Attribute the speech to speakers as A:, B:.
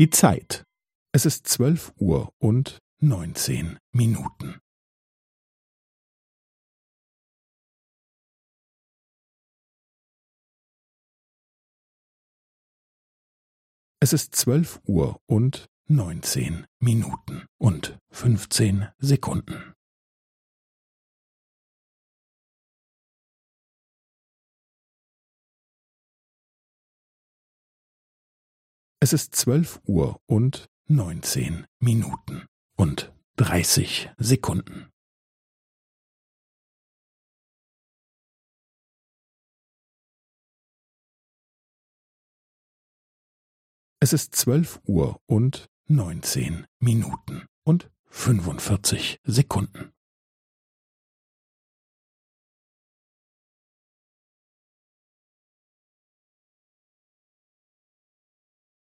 A: Die Zeit. Es ist zwölf Uhr und neunzehn Minuten. Es ist zwölf Uhr und neunzehn Minuten und fünfzehn Sekunden. Es ist zwölf Uhr und neunzehn Minuten und dreißig Sekunden. Es ist zwölf Uhr und neunzehn Minuten und fünfundvierzig Sekunden.